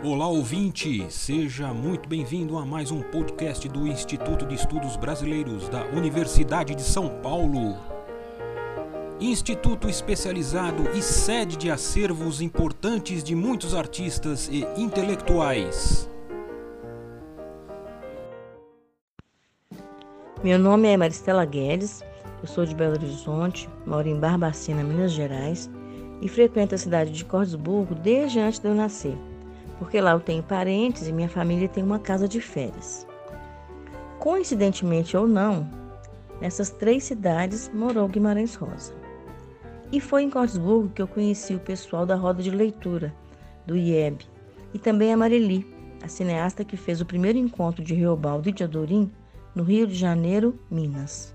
Olá ouvinte, seja muito bem-vindo a mais um podcast do Instituto de Estudos Brasileiros da Universidade de São Paulo. Instituto especializado e sede de acervos importantes de muitos artistas e intelectuais. Meu nome é Maristela Guedes, eu sou de Belo Horizonte, moro em Barbacena, Minas Gerais e frequento a cidade de Cordesburgo desde antes de eu nascer porque lá eu tenho parentes e minha família tem uma casa de férias. Coincidentemente ou não, nessas três cidades morou Guimarães Rosa. E foi em Cortesburgo que eu conheci o pessoal da roda de leitura, do IEB, e também a Marili, a cineasta que fez o primeiro encontro de Riobaldo e de Adorim no Rio de Janeiro, Minas.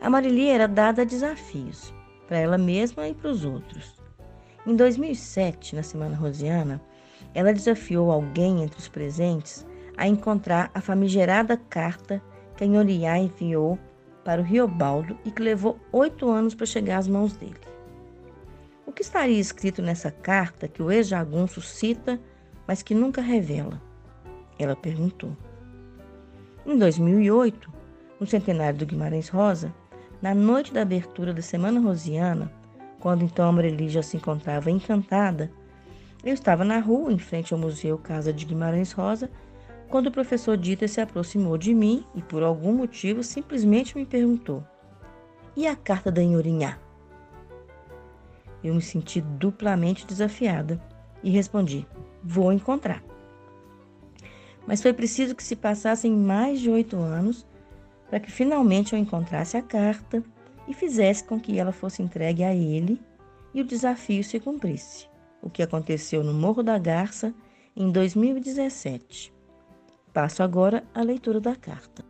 A Marili era dada a desafios, para ela mesma e para os outros. Em 2007, na Semana Rosiana, ela desafiou alguém entre os presentes a encontrar a famigerada carta que a Nhoriá enviou para o Riobaldo e que levou oito anos para chegar às mãos dele. O que estaria escrito nessa carta que o ex-jagunço cita, mas que nunca revela? Ela perguntou. Em 2008, no centenário do Guimarães Rosa, na noite da abertura da Semana Rosiana, quando então a Amareli já se encontrava encantada, eu estava na rua, em frente ao Museu Casa de Guimarães Rosa, quando o professor Dieter se aproximou de mim e, por algum motivo, simplesmente me perguntou: E a carta da Inhorinhá? Eu me senti duplamente desafiada e respondi: Vou encontrar. Mas foi preciso que se passassem mais de oito anos para que finalmente eu encontrasse a carta e fizesse com que ela fosse entregue a ele e o desafio se cumprisse o que aconteceu no Morro da Garça em 2017. Passo agora à leitura da carta.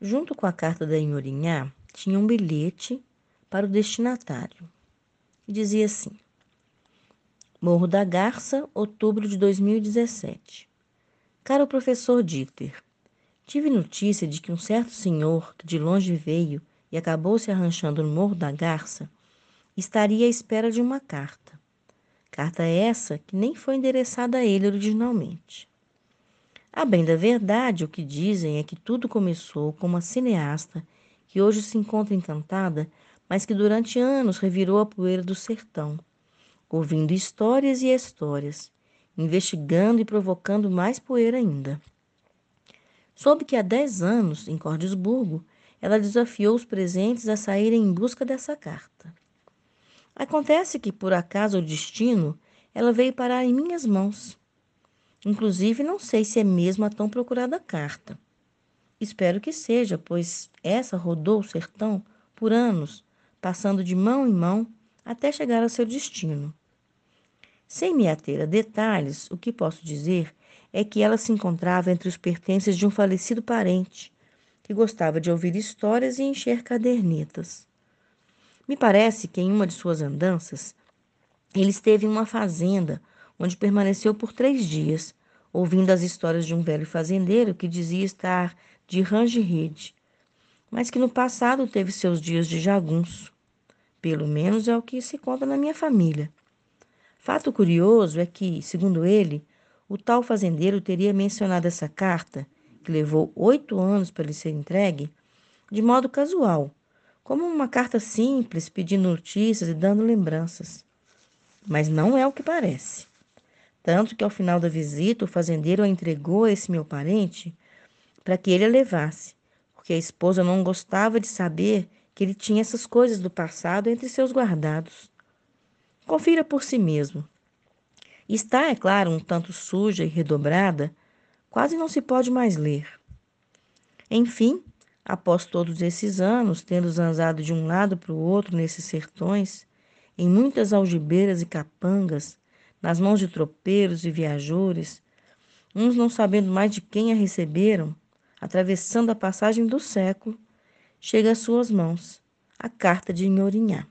Junto com a carta da Inhorinhá, tinha um bilhete para o destinatário. Dizia assim: Morro da Garça, outubro de 2017. Caro professor Dieter, tive notícia de que um certo senhor que de longe veio e acabou se arranchando no Morro da Garça estaria à espera de uma carta. Carta essa que nem foi endereçada a ele originalmente. A bem da verdade, o que dizem é que tudo começou com uma cineasta que hoje se encontra encantada, mas que durante anos revirou a poeira do sertão, ouvindo histórias e histórias, investigando e provocando mais poeira ainda. Soube que há dez anos, em Cordesburgo, ela desafiou os presentes a saírem em busca dessa carta. Acontece que, por acaso ou destino, ela veio parar em minhas mãos. Inclusive, não sei se é mesmo a tão procurada carta. Espero que seja, pois essa rodou o sertão por anos, passando de mão em mão até chegar ao seu destino. Sem me ater a detalhes, o que posso dizer é que ela se encontrava entre os pertences de um falecido parente, que gostava de ouvir histórias e encher cadernetas. Me parece que em uma de suas andanças, ele esteve em uma fazenda onde permaneceu por três dias, ouvindo as histórias de um velho fazendeiro que dizia estar de range-rede, mas que no passado teve seus dias de jagunço. Pelo menos é o que se conta na minha família. Fato curioso é que, segundo ele, o tal fazendeiro teria mencionado essa carta, que levou oito anos para lhe ser entregue, de modo casual, como uma carta simples pedindo notícias e dando lembranças. Mas não é o que parece. Tanto que ao final da visita, o fazendeiro a entregou a esse meu parente para que ele a levasse, porque a esposa não gostava de saber que ele tinha essas coisas do passado entre seus guardados. Confira por si mesmo. Está, é claro, um tanto suja e redobrada, quase não se pode mais ler. Enfim, Após todos esses anos, tendo zanzado de um lado para o outro nesses sertões, em muitas algibeiras e capangas, nas mãos de tropeiros e viajores, uns não sabendo mais de quem a receberam, atravessando a passagem do século, chega às suas mãos a carta de Inhorinhá.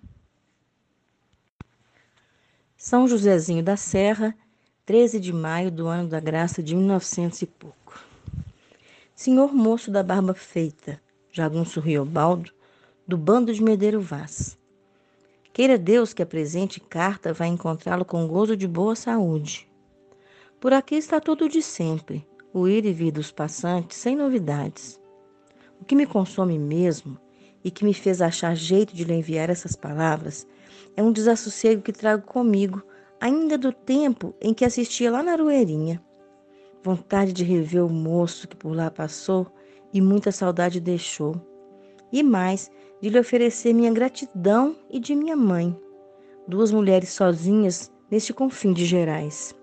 São Josézinho da Serra, 13 de maio do ano da graça de 1900 e pouco. Senhor moço da barba feita, Jagunço Riobaldo, do bando de Medeiro Vaz. Queira Deus que a presente carta vá encontrá-lo com gozo de boa saúde. Por aqui está tudo de sempre, o ir e vir dos passantes, sem novidades. O que me consome mesmo e que me fez achar jeito de lhe enviar essas palavras é um desassossego que trago comigo, ainda do tempo em que assistia lá na Arueirinha. Vontade de rever o moço que por lá passou e muita saudade deixou. E mais, de lhe oferecer minha gratidão e de minha mãe, duas mulheres sozinhas neste confim de Gerais.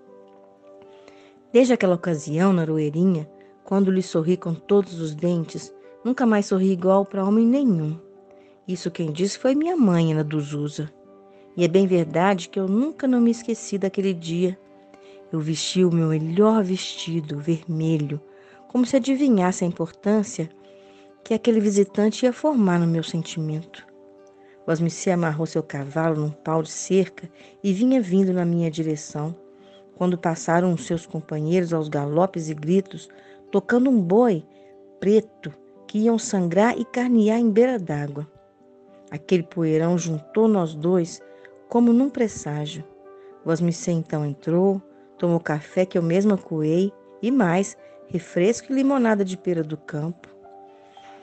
Desde aquela ocasião, na Aroeirinha, quando lhe sorri com todos os dentes, nunca mais sorri igual para homem nenhum. Isso quem disse foi minha mãe, Ana Duzusa. E é bem verdade que eu nunca não me esqueci daquele dia. Eu vesti o meu melhor vestido, vermelho, como se adivinhasse a importância que aquele visitante ia formar no meu sentimento. Osmici amarrou seu cavalo num pau de cerca e vinha vindo na minha direção. Quando passaram os seus companheiros aos galopes e gritos, tocando um boi preto que iam sangrar e carnear em beira d'água. Aquele poeirão juntou nós dois como num presságio. Osmicê então entrou, tomou café que eu mesma coei e mais, refresco e limonada de pera do campo.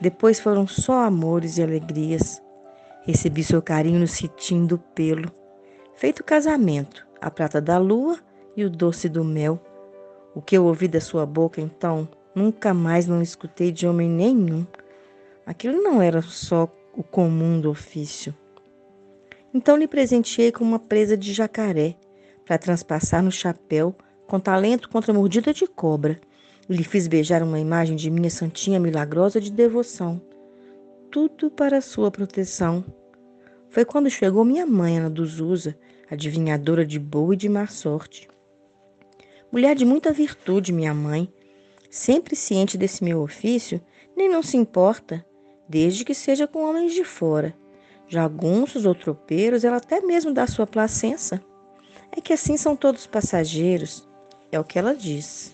Depois foram só amores e alegrias. Recebi seu carinho no citim do pelo. Feito casamento, a prata da lua e o doce do mel. O que eu ouvi da sua boca então, nunca mais não escutei de homem nenhum. Aquilo não era só o comum do ofício. Então lhe presenteei com uma presa de jacaré para transpassar no chapéu com talento contra mordida de cobra lhe fiz beijar uma imagem de minha santinha milagrosa de devoção. Tudo para sua proteção. Foi quando chegou minha mãe, Ana Duzusa, adivinhadora de boa e de má sorte. Mulher de muita virtude, minha mãe, sempre ciente desse meu ofício, nem não se importa, desde que seja com homens de fora. Jagunços ou tropeiros, ela até mesmo dá sua placença. É que assim são todos passageiros, é o que ela diz.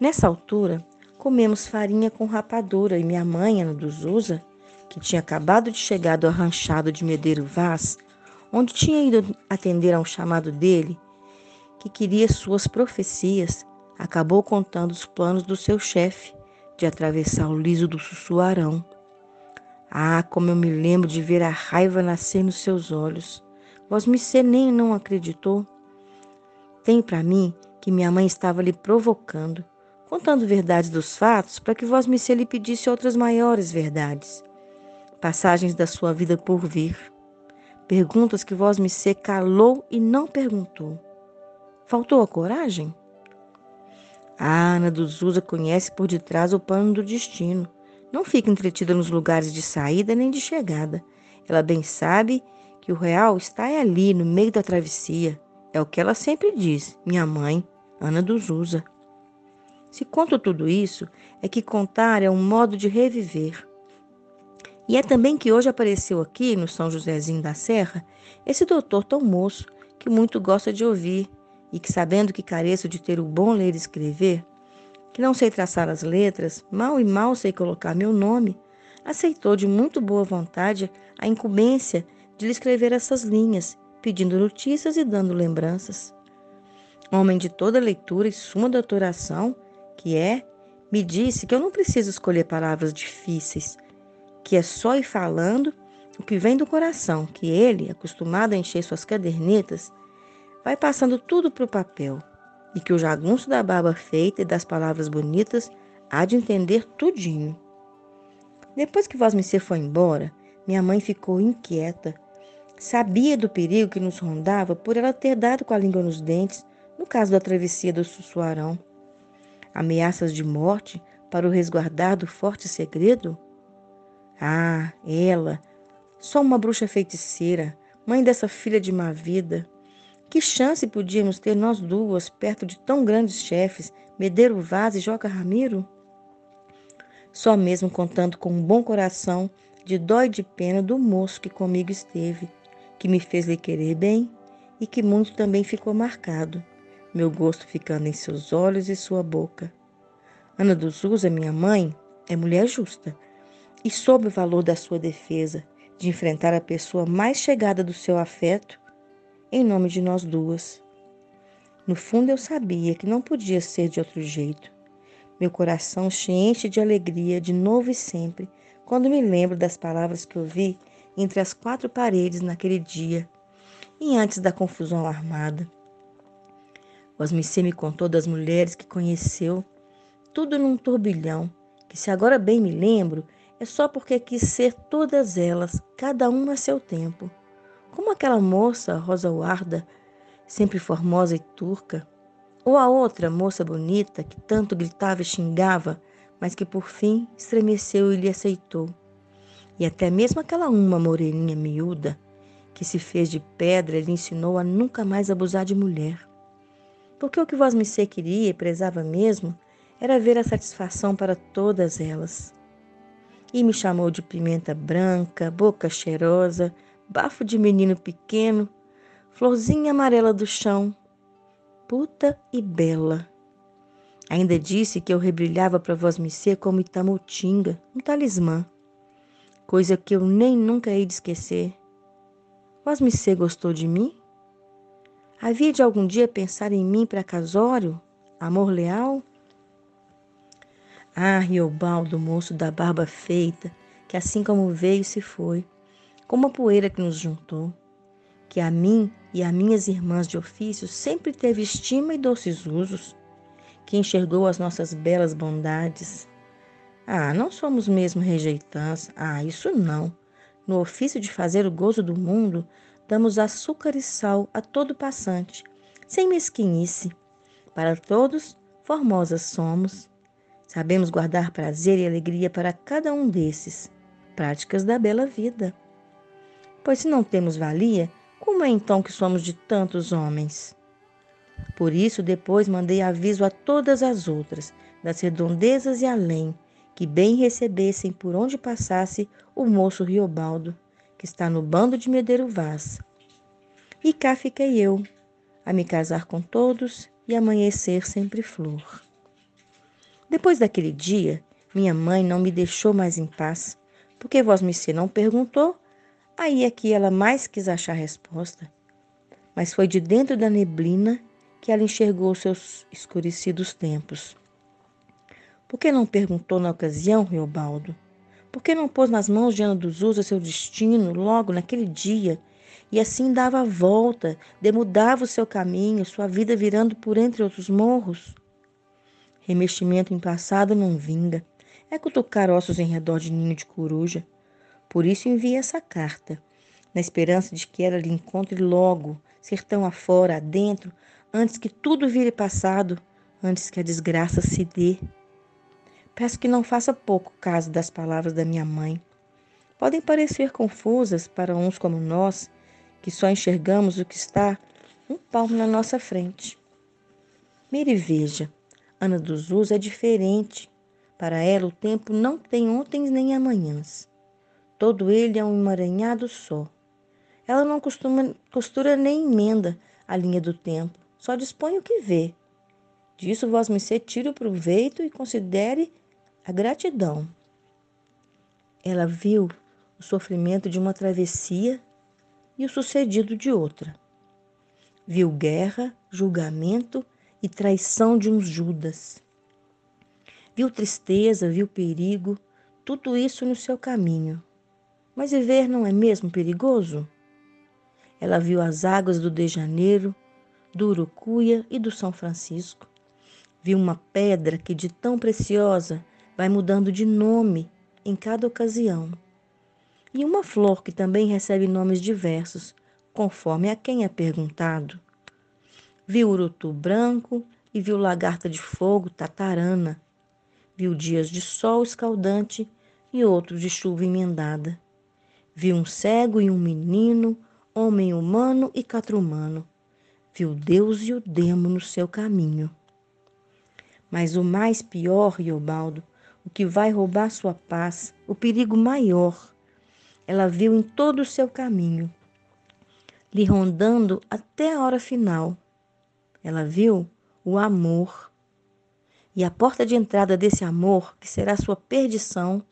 Nessa altura, comemos farinha com rapadura e minha mãe, Ana dos Usa, que tinha acabado de chegar do arranchado de Medeiro Vaz, onde tinha ido atender a um chamado dele, que queria suas profecias, acabou contando os planos do seu chefe de atravessar o liso do Sussuarão. Ah, como eu me lembro de ver a raiva nascer nos seus olhos. Me nem não acreditou. Tem para mim que minha mãe estava lhe provocando contando verdades dos fatos para que vós me lhe pedisse outras maiores verdades, passagens da sua vida por vir, perguntas que vós me calou e não perguntou. Faltou a coragem? A Ana dos Usa conhece por detrás o pano do destino. Não fica entretida nos lugares de saída nem de chegada. Ela bem sabe que o real está ali, no meio da travessia. É o que ela sempre diz, minha mãe, Ana dos Usa. Se conto tudo isso, é que contar é um modo de reviver. E é também que hoje apareceu aqui, no São Josézinho da Serra, esse doutor tão moço que muito gosta de ouvir e que, sabendo que careço de ter o bom ler e escrever, que não sei traçar as letras, mal e mal sei colocar meu nome, aceitou de muito boa vontade a incumbência de lhe escrever essas linhas, pedindo notícias e dando lembranças. Homem de toda leitura e suma doutoração, que é, me disse que eu não preciso escolher palavras difíceis, que é só ir falando o que vem do coração, que ele, acostumado a encher suas cadernetas, vai passando tudo para o papel, e que o jagunço da barba feita e das palavras bonitas há de entender tudinho. Depois que Vosmecê foi embora, minha mãe ficou inquieta. Sabia do perigo que nos rondava por ela ter dado com a língua nos dentes no caso da travessia do Sussuarão ameaças de morte para o resguardar do forte segredo? Ah, ela, só uma bruxa feiticeira, mãe dessa filha de má vida. Que chance podíamos ter nós duas perto de tão grandes chefes, Medeiro Vaz e Joca Ramiro? Só mesmo contando com um bom coração, de dó e de pena do moço que comigo esteve, que me fez lhe querer bem e que muito também ficou marcado meu gosto ficando em seus olhos e sua boca. Ana dos Usa, minha mãe, é mulher justa e soube o valor da sua defesa, de enfrentar a pessoa mais chegada do seu afeto em nome de nós duas. No fundo, eu sabia que não podia ser de outro jeito. Meu coração se enche de alegria de novo e sempre quando me lembro das palavras que ouvi entre as quatro paredes naquele dia e antes da confusão armada. Osmicê me contou das mulheres que conheceu, tudo num turbilhão, que se agora bem me lembro, é só porque quis ser todas elas, cada uma a seu tempo. Como aquela moça, Rosa Guarda, sempre formosa e turca, ou a outra moça bonita que tanto gritava e xingava, mas que por fim estremeceu e lhe aceitou. E até mesmo aquela uma moreninha miúda, que se fez de pedra, lhe ensinou a nunca mais abusar de mulher. Porque o que Vosmecê queria e prezava mesmo era ver a satisfação para todas elas. E me chamou de pimenta branca, boca cheirosa, bafo de menino pequeno, florzinha amarela do chão, puta e bela. Ainda disse que eu rebrilhava para Vosmecê como Itamutinga, um talismã, coisa que eu nem nunca hei de esquecer. Vosmecê gostou de mim? Havia de algum dia pensar em mim para casório? Amor leal? Ah, Riobaldo, moço da barba feita, que assim como veio se foi, como a poeira que nos juntou, que a mim e a minhas irmãs de ofício sempre teve estima e doces usos, que enxergou as nossas belas bondades. Ah, não somos mesmo rejeitãs, ah, isso não. No ofício de fazer o gozo do mundo, damos açúcar e sal a todo passante, sem mesquinice. Para todos, formosas somos. Sabemos guardar prazer e alegria para cada um desses, práticas da bela vida. Pois se não temos valia, como é então que somos de tantos homens? Por isso, depois mandei aviso a todas as outras, das redondezas e além, que bem recebessem por onde passasse o moço Riobaldo que está no bando de Medeiro Vaz. E cá fiquei eu, a me casar com todos e amanhecer sempre flor. Depois daquele dia, minha mãe não me deixou mais em paz, porque vós me não perguntou, aí é que ela mais quis achar resposta. Mas foi de dentro da neblina que ela enxergou seus escurecidos tempos. Por que não perguntou na ocasião, Riobaldo? Por que não pôs nas mãos de Ana dos Usos seu destino logo naquele dia? E assim dava a volta, demudava o seu caminho, sua vida virando por entre outros morros? Remeximento em passado não vinga. É cutucar ossos em redor de ninho de coruja. Por isso enviei essa carta, na esperança de que ela lhe encontre logo, sertão afora, adentro, antes que tudo vire passado, antes que a desgraça se dê. Peço que não faça pouco caso das palavras da minha mãe. Podem parecer confusas para uns como nós, que só enxergamos o que está um palmo na nossa frente. Mire e veja, Ana dos Us é diferente. Para ela, o tempo não tem ontem nem amanhãs. Todo ele é um emaranhado só. Ela não costuma, costura nem emenda a linha do tempo, só dispõe o que vê. Disso vós me tire o proveito e considere a gratidão. Ela viu o sofrimento de uma travessia e o sucedido de outra. Viu guerra, julgamento e traição de uns Judas. Viu tristeza, viu perigo, tudo isso no seu caminho. Mas viver não é mesmo perigoso? Ela viu as águas do De Janeiro, do Urucuia e do São Francisco. Viu uma pedra que de tão preciosa vai mudando de nome em cada ocasião. E uma flor que também recebe nomes diversos, conforme a quem é perguntado. Viu urutu branco e viu lagarta de fogo tatarana. Viu dias de sol escaldante e outros de chuva emendada. Viu um cego e um menino, homem humano e catrumano. Viu Deus e o demo no seu caminho. Mas o mais pior, Riobaldo, o que vai roubar sua paz, o perigo maior. Ela viu em todo o seu caminho, lhe rondando até a hora final. Ela viu o amor. E a porta de entrada desse amor, que será sua perdição,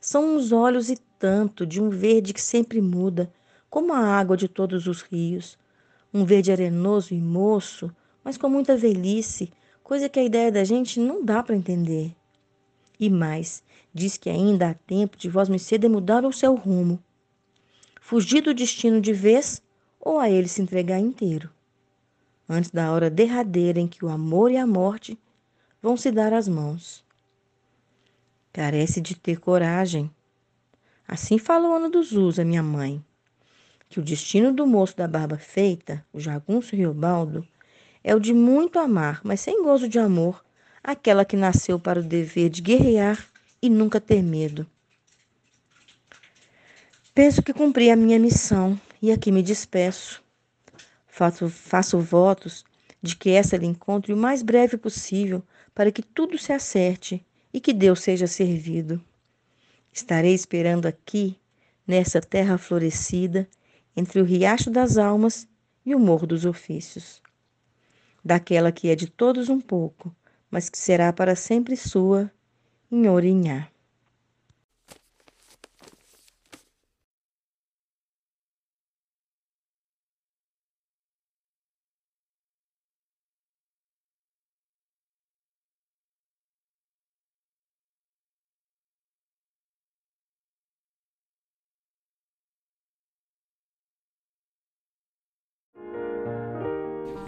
são uns olhos e tanto de um verde que sempre muda, como a água de todos os rios. Um verde arenoso e moço, mas com muita velhice, coisa que a ideia da gente não dá para entender. E mais, diz que ainda há tempo de vós Mercê mudar o seu rumo, fugir do destino de vez ou a ele se entregar inteiro, antes da hora derradeira em que o amor e a morte vão se dar as mãos. Carece de ter coragem. Assim falou Ana dos Usos, a minha mãe, que o destino do moço da barba feita, o jagunço Riobaldo, é o de muito amar, mas sem gozo de amor, aquela que nasceu para o dever de guerrear e nunca ter medo. Penso que cumpri a minha missão e aqui me despeço. Faço, faço votos de que essa lhe encontre o mais breve possível para que tudo se acerte e que Deus seja servido. Estarei esperando aqui, nessa terra florescida, entre o riacho das almas e o morro dos ofícios. Daquela que é de todos um pouco, mas que será para sempre sua, em Orinhá.